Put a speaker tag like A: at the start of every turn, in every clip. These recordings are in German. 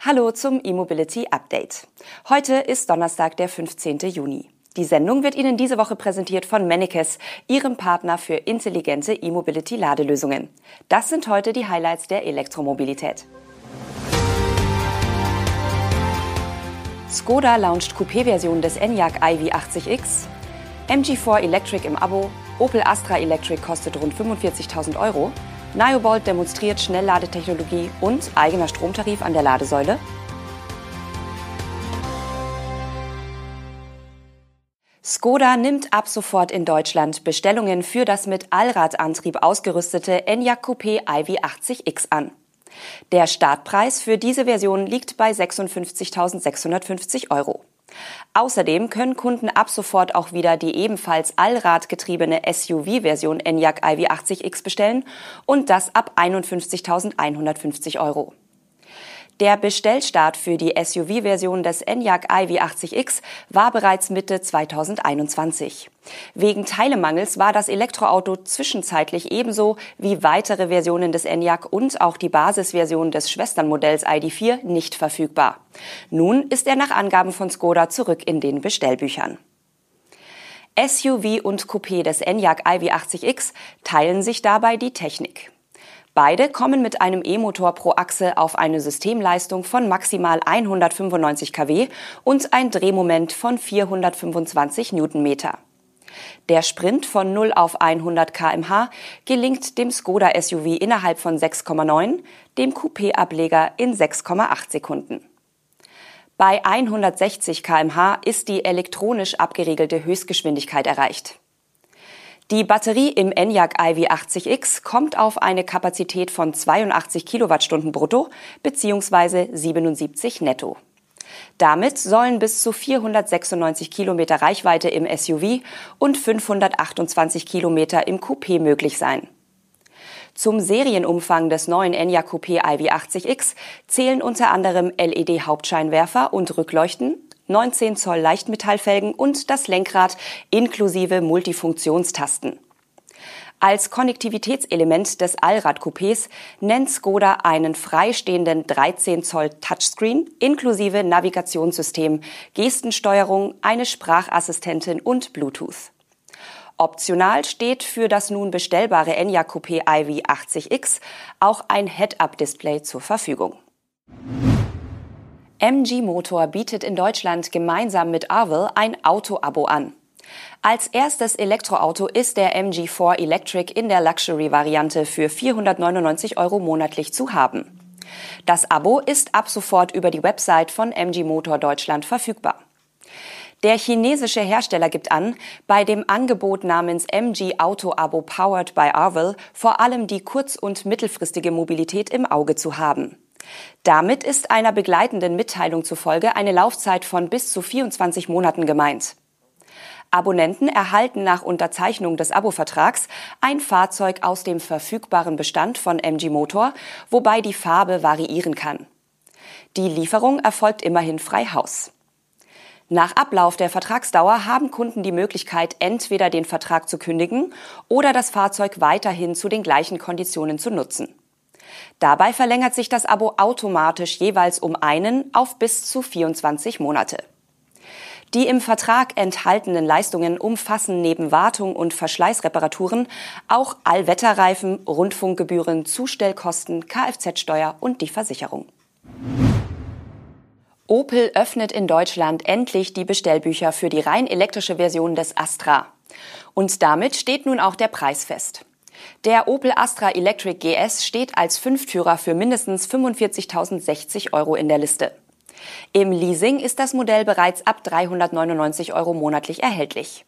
A: Hallo zum E-Mobility Update. Heute ist Donnerstag, der 15. Juni. Die Sendung wird Ihnen diese Woche präsentiert von Mennekes, Ihrem Partner für intelligente E-Mobility-Ladelösungen. Das sind heute die Highlights der Elektromobilität. Skoda launcht Coupé-Version des Enyaq iV80X. MG4 Electric im Abo. Opel Astra Electric kostet rund 45.000 Euro. Niobolt demonstriert Schnellladetechnologie und eigener Stromtarif an der Ladesäule. Skoda nimmt ab sofort in Deutschland Bestellungen für das mit Allradantrieb ausgerüstete Enyaq Coupé iV80X an. Der Startpreis für diese Version liegt bei 56.650 Euro. Außerdem können Kunden ab sofort auch wieder die ebenfalls allradgetriebene SUV-Version Enyaq iV80X bestellen und das ab 51.150 Euro. Der Bestellstart für die SUV-Version des Enyaq iV80X war bereits Mitte 2021. Wegen Teilemangels war das Elektroauto zwischenzeitlich ebenso wie weitere Versionen des Enyaq und auch die Basisversion des Schwesternmodells ID4 nicht verfügbar. Nun ist er nach Angaben von Skoda zurück in den Bestellbüchern. SUV und Coupé des Enyaq iV80X teilen sich dabei die Technik. Beide kommen mit einem E-Motor pro Achse auf eine Systemleistung von maximal 195 kW und ein Drehmoment von 425 Newtonmeter. Der Sprint von 0 auf 100 kmh gelingt dem Skoda SUV innerhalb von 6,9, dem Coupé-Ableger in 6,8 Sekunden. Bei 160 kmh ist die elektronisch abgeriegelte Höchstgeschwindigkeit erreicht. Die Batterie im Enyaq iV80X kommt auf eine Kapazität von 82 Kilowattstunden brutto bzw. 77 netto. Damit sollen bis zu 496 Kilometer Reichweite im SUV und 528 Kilometer im Coupé möglich sein. Zum Serienumfang des neuen Enyaq Coupé iV80X zählen unter anderem LED-Hauptscheinwerfer und Rückleuchten, 19 Zoll Leichtmetallfelgen und das Lenkrad inklusive Multifunktionstasten. Als Konnektivitätselement des Allrad-Coupés nennt Skoda einen freistehenden 13 Zoll Touchscreen inklusive Navigationssystem, Gestensteuerung, eine Sprachassistentin und Bluetooth. Optional steht für das nun bestellbare Enyaq Coupé iV80X auch ein Head-Up-Display zur Verfügung. MG Motor bietet in Deutschland gemeinsam mit Arvel ein Auto-Abo an. Als erstes Elektroauto ist der MG4 Electric in der Luxury-Variante für 499 Euro monatlich zu haben. Das Abo ist ab sofort über die Website von MG Motor Deutschland verfügbar. Der chinesische Hersteller gibt an, bei dem Angebot namens MG Auto Abo Powered by Arvel vor allem die kurz- und mittelfristige Mobilität im Auge zu haben. Damit ist einer begleitenden Mitteilung zufolge eine Laufzeit von bis zu 24 Monaten gemeint. Abonnenten erhalten nach Unterzeichnung des Abo-Vertrags ein Fahrzeug aus dem verfügbaren Bestand von MG Motor, wobei die Farbe variieren kann. Die Lieferung erfolgt immerhin frei Haus. Nach Ablauf der Vertragsdauer haben Kunden die Möglichkeit, entweder den Vertrag zu kündigen oder das Fahrzeug weiterhin zu den gleichen Konditionen zu nutzen. Dabei verlängert sich das Abo automatisch jeweils um einen auf bis zu 24 Monate. Die im Vertrag enthaltenen Leistungen umfassen neben Wartung und Verschleißreparaturen auch Allwetterreifen, Rundfunkgebühren, Zustellkosten, Kfz-Steuer und die Versicherung. Opel öffnet in Deutschland endlich die Bestellbücher für die rein elektrische Version des Astra. Und damit steht nun auch der Preis fest. Der Opel Astra Electric GS steht als Fünftürer für mindestens 45.060 Euro in der Liste. Im Leasing ist das Modell bereits ab 399 Euro monatlich erhältlich.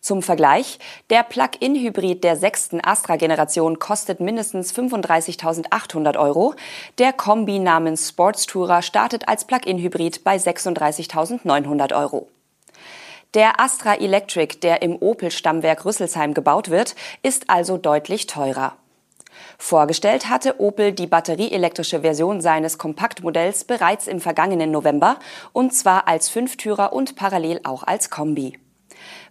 A: Zum Vergleich, der Plug-in-Hybrid der sechsten Astra-Generation kostet mindestens 35.800 Euro. Der Kombi namens Sportstourer startet als Plug-in-Hybrid bei 36.900 Euro. Der Astra Electric, der im Opel-Stammwerk Rüsselsheim gebaut wird, ist also deutlich teurer. Vorgestellt hatte Opel die batterieelektrische Version seines Kompaktmodells bereits im vergangenen November, und zwar als Fünftürer und parallel auch als Kombi.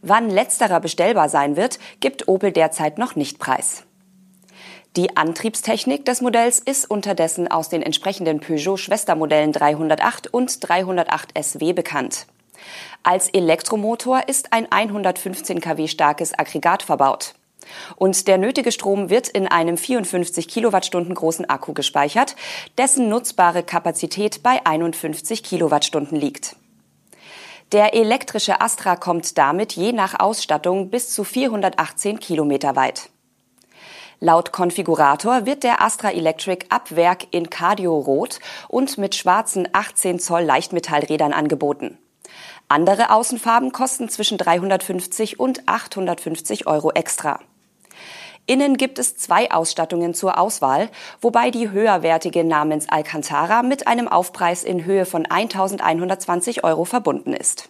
A: Wann letzterer bestellbar sein wird, gibt Opel derzeit noch nicht preis. Die Antriebstechnik des Modells ist unterdessen aus den entsprechenden Peugeot-Schwestermodellen 308 und 308 SW bekannt. Als Elektromotor ist ein 115 kW starkes Aggregat verbaut. Und der nötige Strom wird in einem 54 Kilowattstunden großen Akku gespeichert, dessen nutzbare Kapazität bei 51 Kilowattstunden liegt. Der elektrische Astra kommt damit je nach Ausstattung bis zu 418 Kilometer weit. Laut Konfigurator wird der Astra Electric ab Werk in Cardio Rot und mit schwarzen 18 Zoll Leichtmetallrädern angeboten. Andere Außenfarben kosten zwischen 350 und 850 Euro extra. Innen gibt es zwei Ausstattungen zur Auswahl, wobei die höherwertige namens Alcantara mit einem Aufpreis in Höhe von 1120 Euro verbunden ist.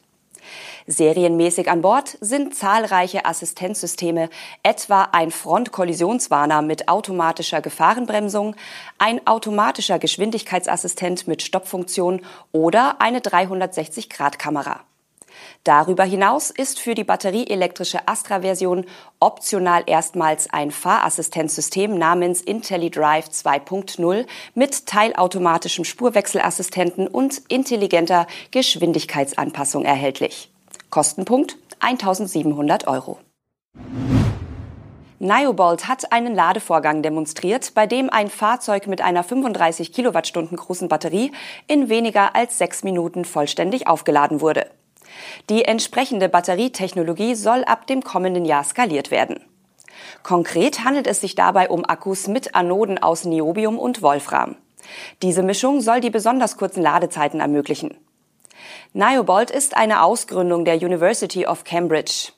A: Serienmäßig an Bord sind zahlreiche Assistenzsysteme, etwa ein Frontkollisionswarner mit automatischer Gefahrenbremsung, ein automatischer Geschwindigkeitsassistent mit Stoppfunktion oder eine 360-Grad-Kamera. Darüber hinaus ist für die batterieelektrische Astra-Version optional erstmals ein Fahrassistenzsystem namens IntelliDrive 2.0 mit teilautomatischem Spurwechselassistenten und intelligenter Geschwindigkeitsanpassung erhältlich. Kostenpunkt 1700 Euro. Niobolt hat einen Ladevorgang demonstriert, bei dem ein Fahrzeug mit einer 35 Kilowattstunden großen Batterie in weniger als sechs Minuten vollständig aufgeladen wurde. Die entsprechende Batterietechnologie soll ab dem kommenden Jahr skaliert werden. Konkret handelt es sich dabei um Akkus mit Anoden aus Niobium und Wolfram. Diese Mischung soll die besonders kurzen Ladezeiten ermöglichen. Niobolt ist eine Ausgründung der University of Cambridge.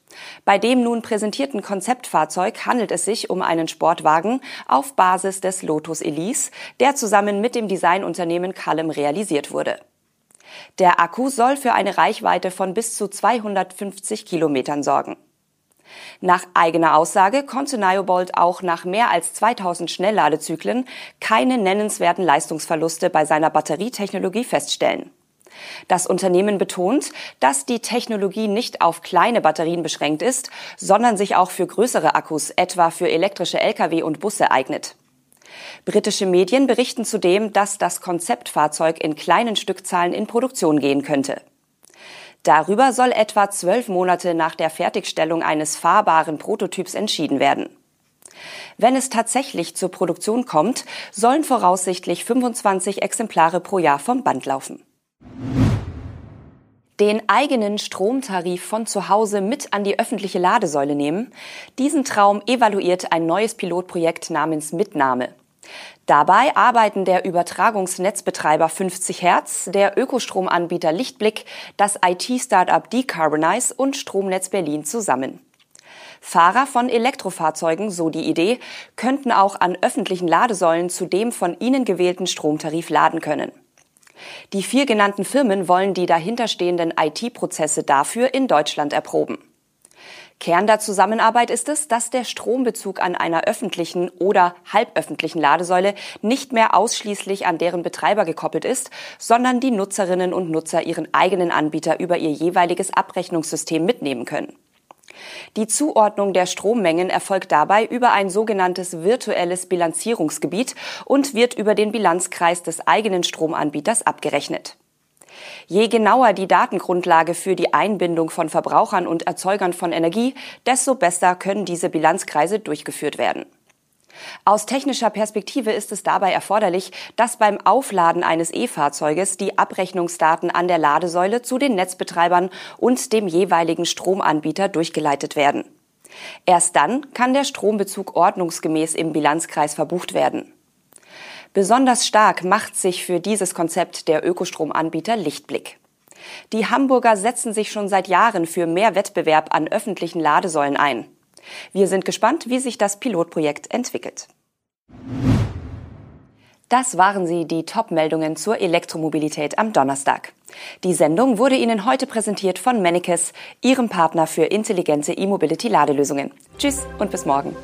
A: Bei dem nun präsentierten Konzeptfahrzeug handelt es sich um einen Sportwagen auf Basis des Lotus Elise, der zusammen mit dem Designunternehmen Callum realisiert wurde. Der Akku soll für eine Reichweite von bis zu 250 Kilometern sorgen. Nach eigener Aussage konnte Niobolt auch nach mehr als 2000 Schnellladezyklen keine nennenswerten Leistungsverluste bei seiner Batterietechnologie feststellen. Das Unternehmen betont, dass die Technologie nicht auf kleine Batterien beschränkt ist, sondern sich auch für größere Akkus, etwa für elektrische Lkw und Busse eignet. Britische Medien berichten zudem, dass das Konzeptfahrzeug in kleinen Stückzahlen in Produktion gehen könnte. Darüber soll etwa zwölf Monate nach der Fertigstellung eines fahrbaren Prototyps entschieden werden. Wenn es tatsächlich zur Produktion kommt, sollen voraussichtlich 25 Exemplare pro Jahr vom Band laufen. Den eigenen Stromtarif von zu Hause mit an die öffentliche Ladesäule nehmen, diesen Traum evaluiert ein neues Pilotprojekt namens Mitnahme. Dabei arbeiten der Übertragungsnetzbetreiber 50 Hertz, der Ökostromanbieter Lichtblick, das IT-Startup Decarbonize und Stromnetz Berlin zusammen. Fahrer von Elektrofahrzeugen, so die Idee, könnten auch an öffentlichen Ladesäulen zu dem von ihnen gewählten Stromtarif laden können. Die vier genannten Firmen wollen die dahinterstehenden IT-Prozesse dafür in Deutschland erproben. Kern der Zusammenarbeit ist es, dass der Strombezug an einer öffentlichen oder halböffentlichen Ladesäule nicht mehr ausschließlich an deren Betreiber gekoppelt ist, sondern die Nutzerinnen und Nutzer ihren eigenen Anbieter über ihr jeweiliges Abrechnungssystem mitnehmen können. Die Zuordnung der Strommengen erfolgt dabei über ein sogenanntes virtuelles Bilanzierungsgebiet und wird über den Bilanzkreis des eigenen Stromanbieters abgerechnet. Je genauer die Datengrundlage für die Einbindung von Verbrauchern und Erzeugern von Energie, desto besser können diese Bilanzkreise durchgeführt werden. Aus technischer Perspektive ist es dabei erforderlich, dass beim Aufladen eines E-Fahrzeuges die Abrechnungsdaten an der Ladesäule zu den Netzbetreibern und dem jeweiligen Stromanbieter durchgeleitet werden. Erst dann kann der Strombezug ordnungsgemäß im Bilanzkreis verbucht werden. Besonders stark macht sich für dieses Konzept der Ökostromanbieter Lichtblick. Die Hamburger setzen sich schon seit Jahren für mehr Wettbewerb an öffentlichen Ladesäulen ein. Wir sind gespannt, wie sich das Pilotprojekt entwickelt. Das waren sie, die Top-Meldungen zur Elektromobilität am Donnerstag. Die Sendung wurde Ihnen heute präsentiert von Mennekes, Ihrem Partner für intelligente E-Mobility-Ladelösungen. Tschüss und bis morgen.